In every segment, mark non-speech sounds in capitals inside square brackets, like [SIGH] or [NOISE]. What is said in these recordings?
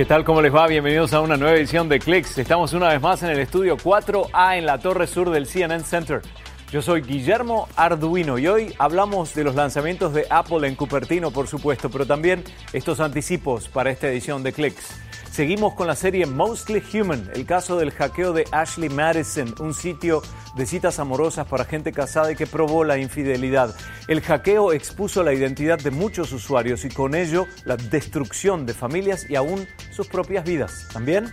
¿Qué tal? ¿Cómo les va? Bienvenidos a una nueva edición de Clicks. Estamos una vez más en el estudio 4A en la torre sur del CNN Center. Yo soy Guillermo Arduino y hoy hablamos de los lanzamientos de Apple en Cupertino, por supuesto, pero también estos anticipos para esta edición de Clicks. Seguimos con la serie Mostly Human, el caso del hackeo de Ashley Madison, un sitio de citas amorosas para gente casada y que probó la infidelidad. El hackeo expuso la identidad de muchos usuarios y con ello la destrucción de familias y aún sus propias vidas. También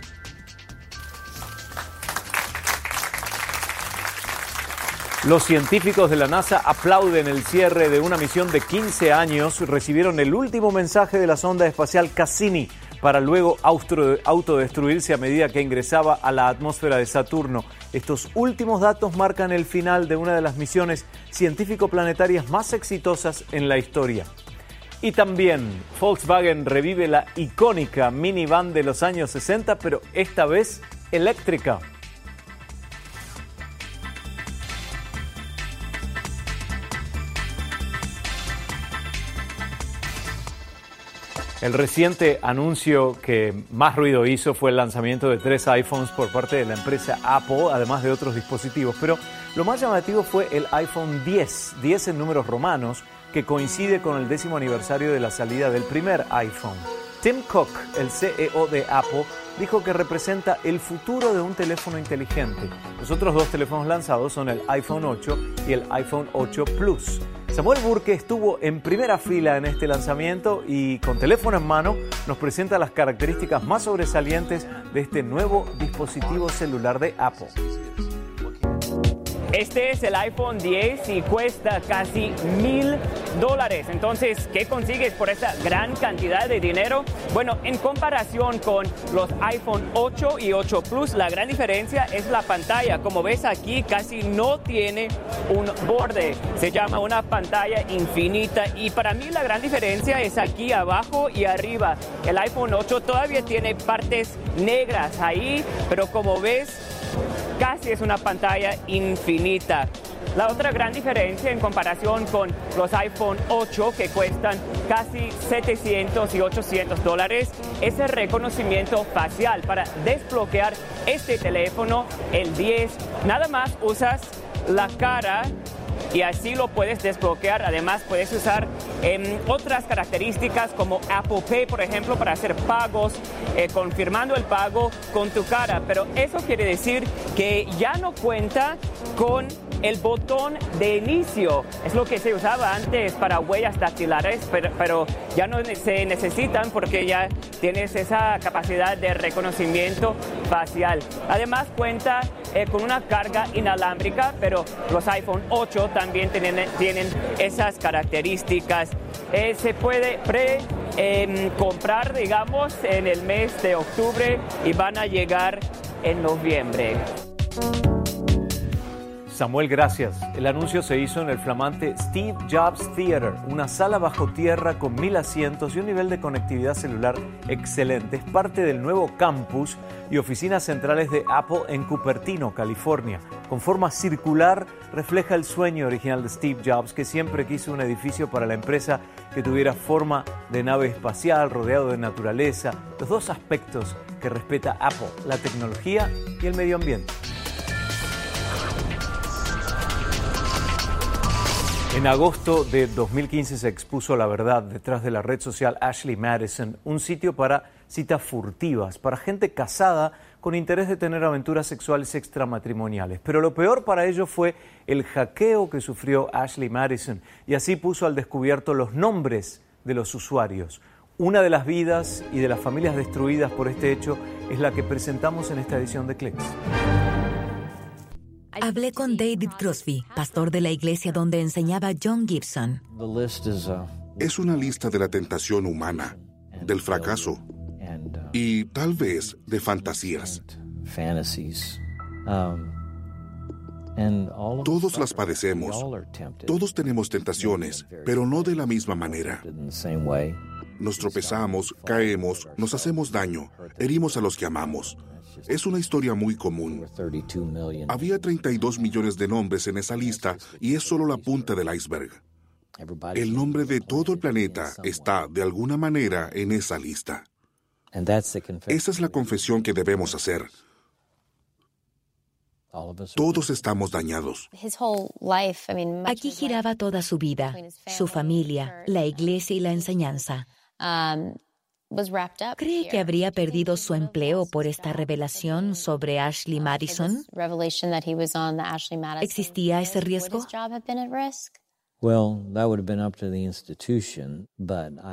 Los científicos de la NASA aplauden el cierre de una misión de 15 años. Recibieron el último mensaje de la sonda espacial Cassini para luego autodestruirse a medida que ingresaba a la atmósfera de Saturno. Estos últimos datos marcan el final de una de las misiones científico-planetarias más exitosas en la historia. Y también Volkswagen revive la icónica minivan de los años 60, pero esta vez eléctrica. El reciente anuncio que más ruido hizo fue el lanzamiento de tres iPhones por parte de la empresa Apple, además de otros dispositivos. Pero lo más llamativo fue el iPhone 10, 10 en números romanos, que coincide con el décimo aniversario de la salida del primer iPhone. Tim Cook, el CEO de Apple, dijo que representa el futuro de un teléfono inteligente. Los otros dos teléfonos lanzados son el iPhone 8 y el iPhone 8 Plus. Samuel Burke estuvo en primera fila en este lanzamiento y con teléfono en mano nos presenta las características más sobresalientes de este nuevo dispositivo celular de Apple. Este es el iPhone 10 y cuesta casi mil dólares. Entonces, ¿qué consigues por esta gran cantidad de dinero? Bueno, en comparación con los iPhone 8 y 8 Plus, la gran diferencia es la pantalla. Como ves aquí, casi no tiene un borde. Se llama una pantalla infinita y para mí la gran diferencia es aquí abajo y arriba. El iPhone 8 todavía tiene partes negras ahí, pero como ves, casi es una pantalla infinita. La otra gran diferencia en comparación con los iPhone 8 que cuestan casi 700 y 800 dólares es el reconocimiento facial. Para desbloquear este teléfono, el 10, nada más usas la cara y así lo puedes desbloquear. Además, puedes usar em, otras características como Apple Pay, por ejemplo, para hacer pagos, eh, confirmando el pago con tu cara. Pero eso quiere decir que ya no cuenta con el botón de inicio. Es lo que se usaba antes para huellas dactilares, pero, ya no se necesitan porque ya tienes esa capacidad de reconocimiento facial. Además cuenta eh, con una carga inalámbrica, pero los iPhone 8 también tienen, esas características. Eh, se puede pre em, comprar, digamos, en el mes de octubre y van a llegar en noviembre. Samuel, gracias. El anuncio se hizo en el flamante Steve Jobs Theater, una sala bajo tierra con mil asientos y un nivel de conectividad celular excelente. Es parte del nuevo campus y oficinas centrales de Apple en Cupertino, California. Con forma circular, refleja el sueño original de Steve Jobs, que siempre quiso un edificio para la empresa que tuviera forma de nave espacial, rodeado de naturaleza, los dos aspectos que respeta Apple, la tecnología y el medio ambiente. En agosto de 2015 se expuso la verdad detrás de la red social Ashley Madison, un sitio para citas furtivas, para gente casada con interés de tener aventuras sexuales extramatrimoniales. Pero lo peor para ello fue el hackeo que sufrió Ashley Madison y así puso al descubierto los nombres de los usuarios. Una de las vidas y de las familias destruidas por este hecho es la que presentamos en esta edición de Clicks. Hablé con David Crosby, pastor de la iglesia donde enseñaba John Gibson. Es una lista de la tentación humana, del fracaso y tal vez de fantasías. Todos las padecemos, todos tenemos tentaciones, pero no de la misma manera. Nos tropezamos, caemos, nos hacemos daño, herimos a los que amamos. Es una historia muy común. Había 32 millones de nombres en esa lista y es solo la punta del iceberg. El nombre de todo el planeta está, de alguna manera, en esa lista. Esa es la confesión que debemos hacer. Todos estamos dañados. Aquí giraba toda su vida, su familia, la iglesia y la enseñanza. ¿Cree que habría perdido su empleo por esta revelación sobre Ashley Madison? ¿Existía ese riesgo?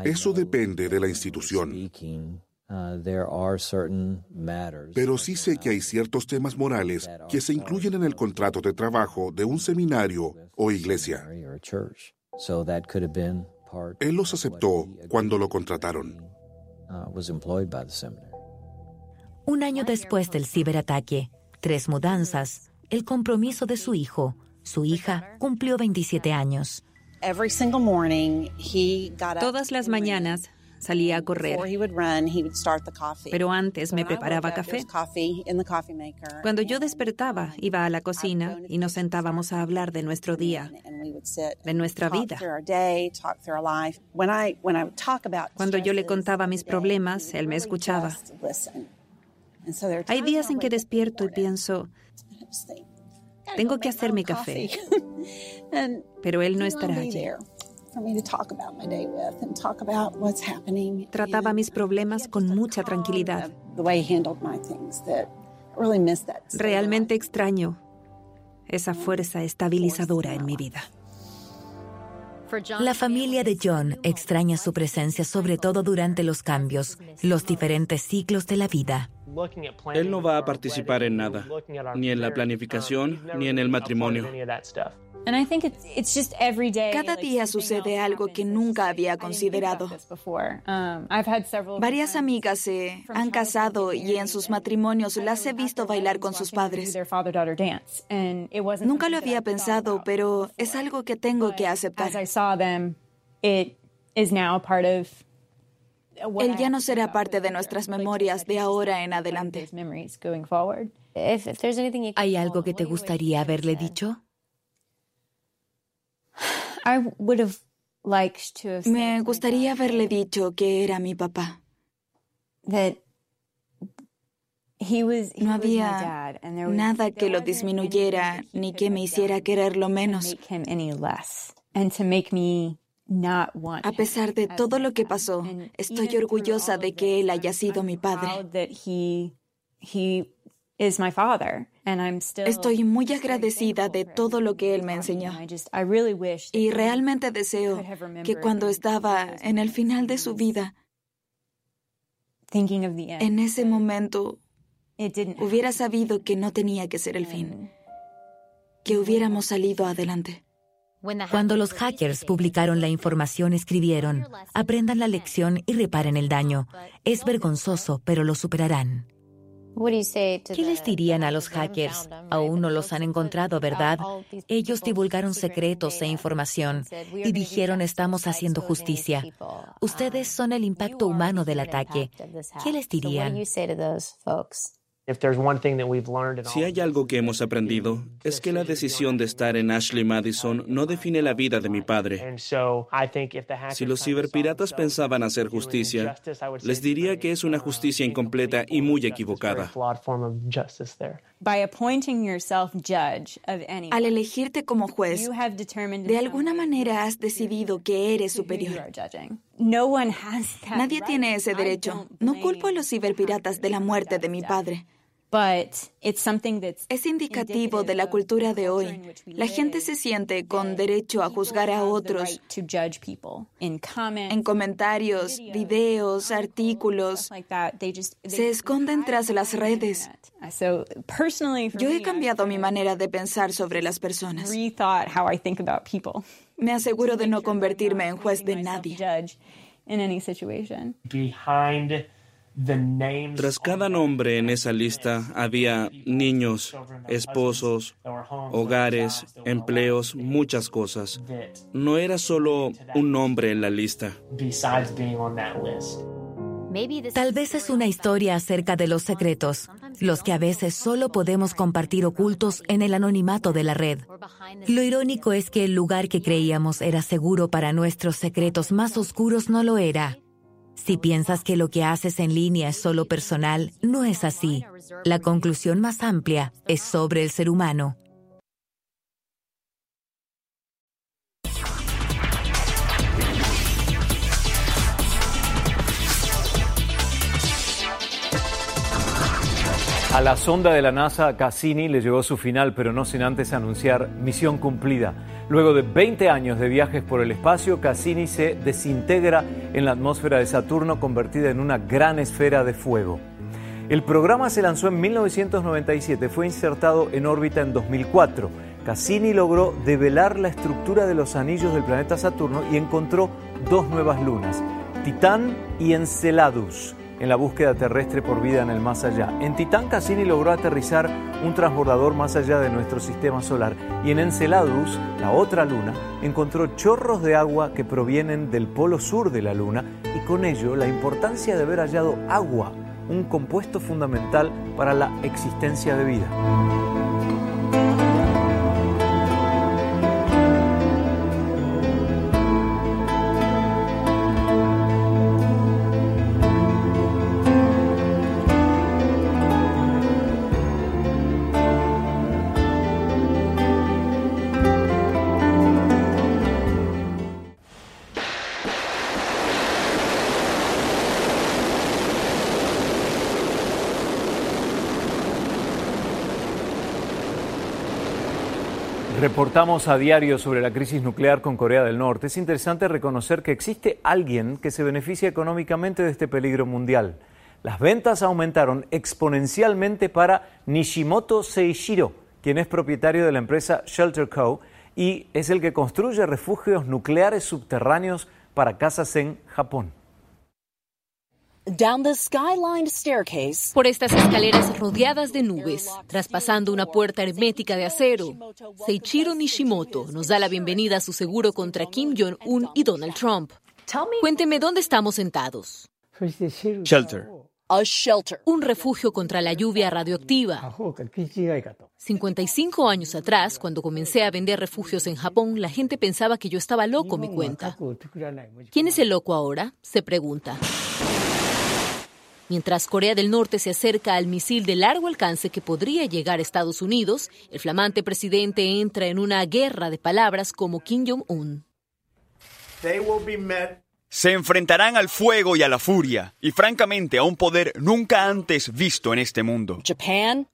Eso depende de la institución. Uh, Pero sí sé que hay ciertos temas morales que se incluyen en el contrato de trabajo de un seminario o iglesia. Él los aceptó cuando lo contrataron. Uh, un año después del ciberataque, tres mudanzas, el compromiso de su hijo, su hija cumplió 27 años. Todas las mañanas salía a correr. Pero antes me preparaba café. Cuando yo despertaba, iba a la cocina y nos sentábamos a hablar de nuestro día, de nuestra vida. Cuando yo le contaba mis problemas, él me escuchaba. Hay días en que despierto y pienso, [LAUGHS] tengo que hacer mi café, [LAUGHS] pero él no estará allí. Trataba mis problemas con mucha tranquilidad. Realmente extraño esa fuerza estabilizadora en mi vida. La familia de John extraña su presencia sobre todo durante los cambios, los diferentes ciclos de la vida. Él no va a participar en nada, ni en la planificación, ni en el matrimonio. Cada día sucede algo que nunca había considerado. Um, Varias amigas se han casado y en sus matrimonios las he visto bailar con sus padres. Nunca lo había pensado, pero es algo que tengo que aceptar. Él ya no será parte de nuestras memorias de ahora en adelante. ¿Hay algo que te gustaría haberle dicho? Me gustaría haberle dicho que era mi papá. No había nada que lo disminuyera ni que me hiciera quererlo menos. A pesar de todo lo que pasó, estoy orgullosa de que él haya sido mi padre. Estoy muy agradecida de todo lo que él me enseñó. Y realmente deseo que cuando estaba en el final de su vida, en ese momento, hubiera sabido que no tenía que ser el fin, que hubiéramos salido adelante. Cuando los hackers publicaron la información, escribieron, aprendan la lección y reparen el daño. Es vergonzoso, pero lo superarán. ¿Qué les dirían a los hackers? Aún no los han encontrado, ¿verdad? Ellos divulgaron secretos e información y dijeron estamos haciendo justicia. Ustedes son el impacto humano del ataque. ¿Qué les dirían? Si hay algo que hemos aprendido, es que la decisión de estar en Ashley Madison no define la vida de mi padre. Si los ciberpiratas pensaban hacer justicia, les diría que es una justicia incompleta y muy equivocada. Al elegirte como juez, de alguna manera has decidido que eres superior. Nadie tiene ese derecho. No culpo a los ciberpiratas de la muerte de mi padre. Es indicativo de la cultura de hoy. La gente se siente con derecho a juzgar a otros en comentarios, videos, artículos. Se esconden tras las redes. Yo he cambiado mi manera de pensar sobre las personas. Me aseguro de no convertirme en juez de nadie. Tras cada nombre en esa lista había niños, esposos, hogares, empleos, muchas cosas. No era solo un nombre en la lista. Tal vez es una historia acerca de los secretos, los que a veces solo podemos compartir ocultos en el anonimato de la red. Lo irónico es que el lugar que creíamos era seguro para nuestros secretos más oscuros no lo era. Si piensas que lo que haces en línea es solo personal, no es así. La conclusión más amplia es sobre el ser humano. A la sonda de la NASA Cassini le llegó su final, pero no sin antes anunciar misión cumplida. Luego de 20 años de viajes por el espacio, Cassini se desintegra en la atmósfera de Saturno, convertida en una gran esfera de fuego. El programa se lanzó en 1997, fue insertado en órbita en 2004. Cassini logró develar la estructura de los anillos del planeta Saturno y encontró dos nuevas lunas, Titán y Enceladus en la búsqueda terrestre por vida en el más allá. En Titán Cassini logró aterrizar un transbordador más allá de nuestro sistema solar y en Enceladus, la otra luna, encontró chorros de agua que provienen del polo sur de la luna y con ello la importancia de haber hallado agua, un compuesto fundamental para la existencia de vida. Reportamos a diario sobre la crisis nuclear con Corea del Norte. Es interesante reconocer que existe alguien que se beneficia económicamente de este peligro mundial. Las ventas aumentaron exponencialmente para Nishimoto Seishiro, quien es propietario de la empresa Shelter Co. y es el que construye refugios nucleares subterráneos para casas en Japón. Por estas escaleras rodeadas de nubes, traspasando una puerta hermética de acero, Seichiro Nishimoto nos da la bienvenida a su seguro contra Kim Jong-un y Donald Trump. Cuénteme dónde estamos sentados. Shelter. Un refugio contra la lluvia radioactiva. 55 años atrás, cuando comencé a vender refugios en Japón, la gente pensaba que yo estaba loco, me cuenta. ¿Quién es el loco ahora? Se pregunta. Mientras Corea del Norte se acerca al misil de largo alcance que podría llegar a Estados Unidos, el flamante presidente entra en una guerra de palabras como Kim Jong-un. Se enfrentarán al fuego y a la furia, y francamente a un poder nunca antes visto en este mundo.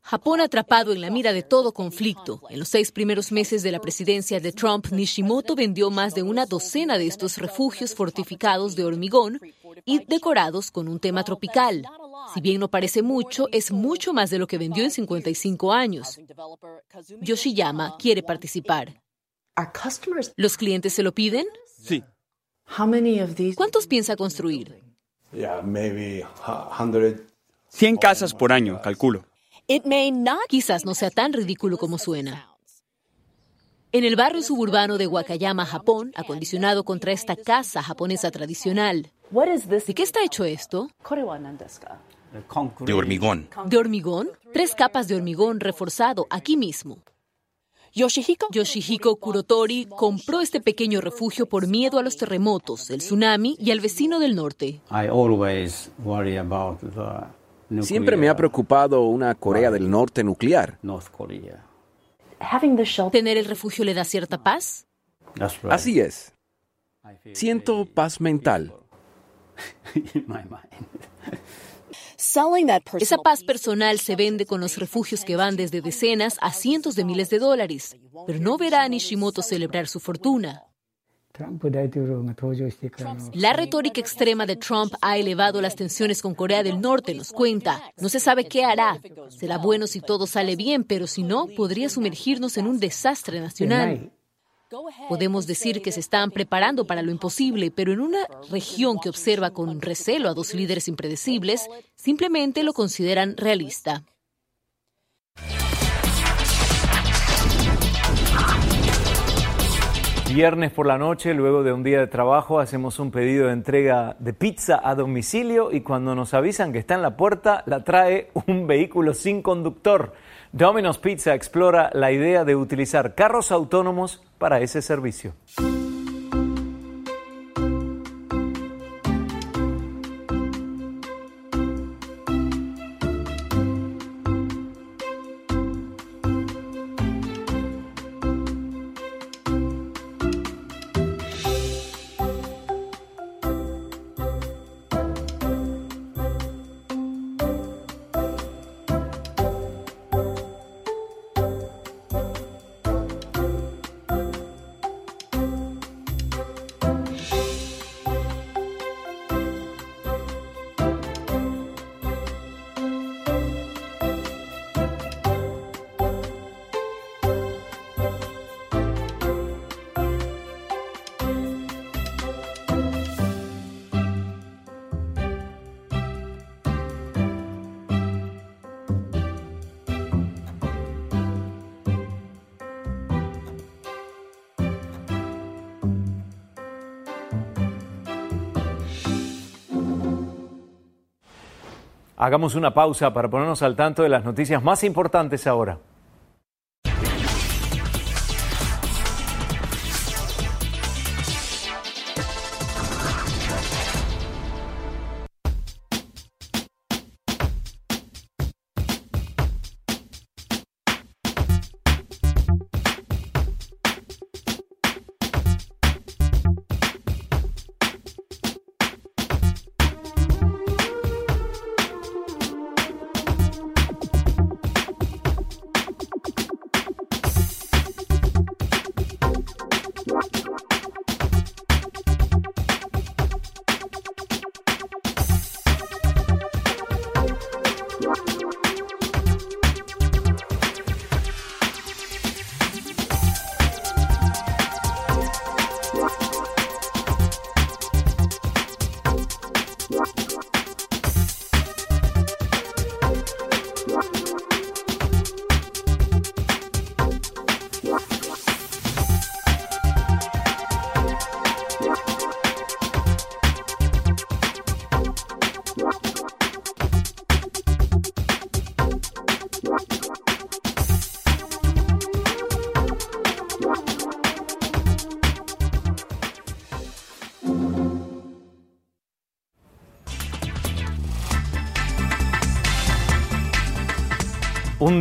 Japón atrapado en la mira de todo conflicto. En los seis primeros meses de la presidencia de Trump, Nishimoto vendió más de una docena de estos refugios fortificados de hormigón y decorados con un tema tropical. Si bien no parece mucho, es mucho más de lo que vendió en 55 años. Yoshiyama quiere participar. ¿Los clientes se lo piden? Sí. ¿Cuántos piensa construir? 100 casas por año, calculo. Quizás no sea tan ridículo como suena. En el barrio suburbano de Wakayama, Japón, acondicionado contra esta casa japonesa tradicional. ¿De qué está hecho esto? De hormigón. ¿De hormigón? Tres capas de hormigón reforzado aquí mismo. Yoshihiko? Yoshihiko Kurotori compró este pequeño refugio por miedo a los terremotos, el tsunami y al vecino del norte. Siempre me ha preocupado una Corea del Norte nuclear. ¿Tener el refugio le da cierta paz? Así es. Siento paz mental. [LAUGHS] Esa paz personal se vende con los refugios que van desde decenas a cientos de miles de dólares, pero no verá a Nishimoto celebrar su fortuna. La retórica extrema de Trump ha elevado las tensiones con Corea del Norte, nos cuenta. No se sabe qué hará. Será bueno si todo sale bien, pero si no, podría sumergirnos en un desastre nacional. Podemos decir que se están preparando para lo imposible, pero en una región que observa con recelo a dos líderes impredecibles, simplemente lo consideran realista. Viernes por la noche, luego de un día de trabajo, hacemos un pedido de entrega de pizza a domicilio y cuando nos avisan que está en la puerta, la trae un vehículo sin conductor. Domino's Pizza explora la idea de utilizar carros autónomos para ese servicio. Hagamos una pausa para ponernos al tanto de las noticias más importantes ahora.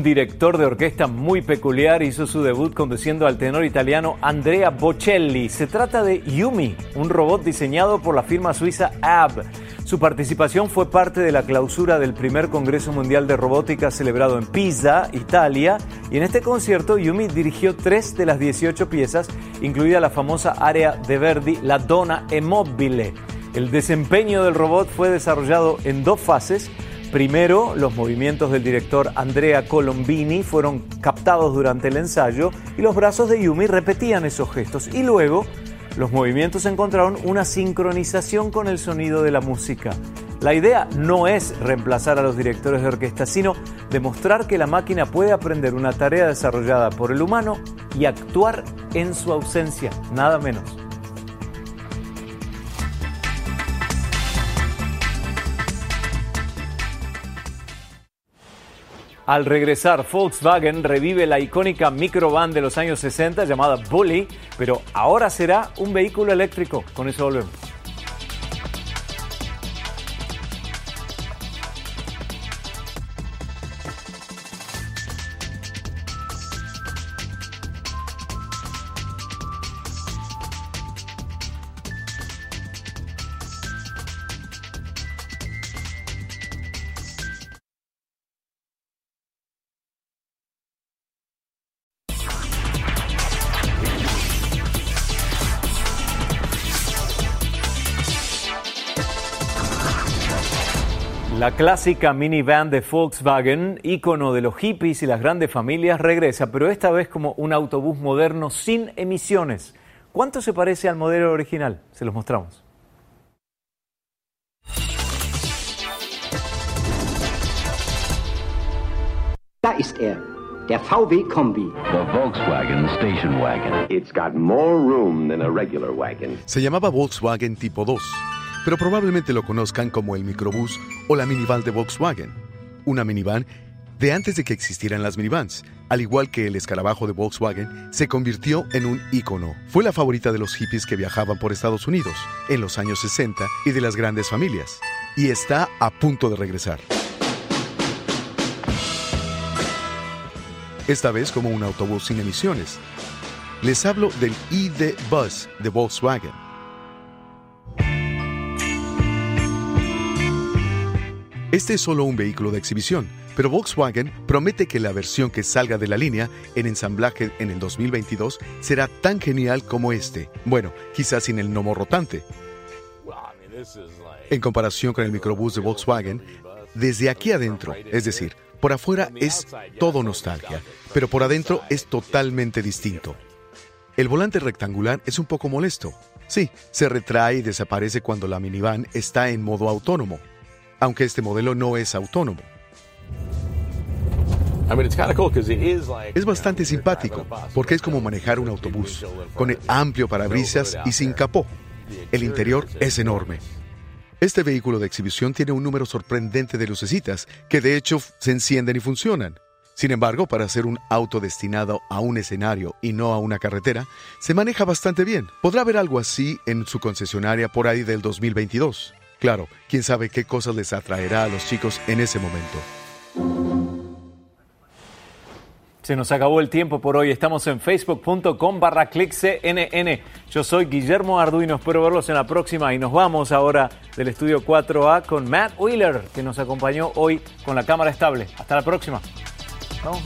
Un director de orquesta muy peculiar hizo su debut conduciendo al tenor italiano Andrea Bocelli. Se trata de Yumi, un robot diseñado por la firma suiza AB. Su participación fue parte de la clausura del primer Congreso Mundial de Robótica celebrado en Pisa, Italia, y en este concierto Yumi dirigió tres de las 18 piezas, incluida la famosa área de Verdi, La Donna e Mobile. El desempeño del robot fue desarrollado en dos fases, Primero, los movimientos del director Andrea Colombini fueron captados durante el ensayo y los brazos de Yumi repetían esos gestos. Y luego, los movimientos encontraron una sincronización con el sonido de la música. La idea no es reemplazar a los directores de orquesta, sino demostrar que la máquina puede aprender una tarea desarrollada por el humano y actuar en su ausencia, nada menos. Al regresar, Volkswagen revive la icónica microvan de los años 60 llamada Bully, pero ahora será un vehículo eléctrico. Con eso volvemos. La clásica minivan de Volkswagen, ícono de los hippies y las grandes familias, regresa, pero esta vez como un autobús moderno sin emisiones. ¿Cuánto se parece al modelo original? Se los mostramos. Da ist er, der VW Kombi. The Volkswagen Station Wagon. It's got more room than a regular wagon. Se llamaba Volkswagen Tipo 2 pero probablemente lo conozcan como el microbús o la minivan de Volkswagen. Una minivan de antes de que existieran las minivans, al igual que el escarabajo de Volkswagen, se convirtió en un ícono. Fue la favorita de los hippies que viajaban por Estados Unidos en los años 60 y de las grandes familias, y está a punto de regresar. Esta vez como un autobús sin emisiones. Les hablo del ID Bus de Volkswagen Este es solo un vehículo de exhibición, pero Volkswagen promete que la versión que salga de la línea en ensamblaje en el 2022 será tan genial como este. Bueno, quizás sin el gnomo rotante. En comparación con el microbús de Volkswagen, desde aquí adentro, es decir, por afuera es todo nostalgia, pero por adentro es totalmente distinto. El volante rectangular es un poco molesto. Sí, se retrae y desaparece cuando la minivan está en modo autónomo aunque este modelo no es autónomo. Es bastante simpático porque es como manejar un autobús, con el amplio parabrisas y sin capó. El interior es enorme. Este vehículo de exhibición tiene un número sorprendente de lucecitas que de hecho se encienden y funcionan. Sin embargo, para ser un auto destinado a un escenario y no a una carretera, se maneja bastante bien. Podrá ver algo así en su concesionaria por ahí del 2022. Claro, quién sabe qué cosas les atraerá a los chicos en ese momento. Se nos acabó el tiempo por hoy. Estamos en facebook.com barra CNN. Yo soy Guillermo Arduino. Espero verlos en la próxima. Y nos vamos ahora del estudio 4A con Matt Wheeler, que nos acompañó hoy con la cámara estable. Hasta la próxima. Vamos,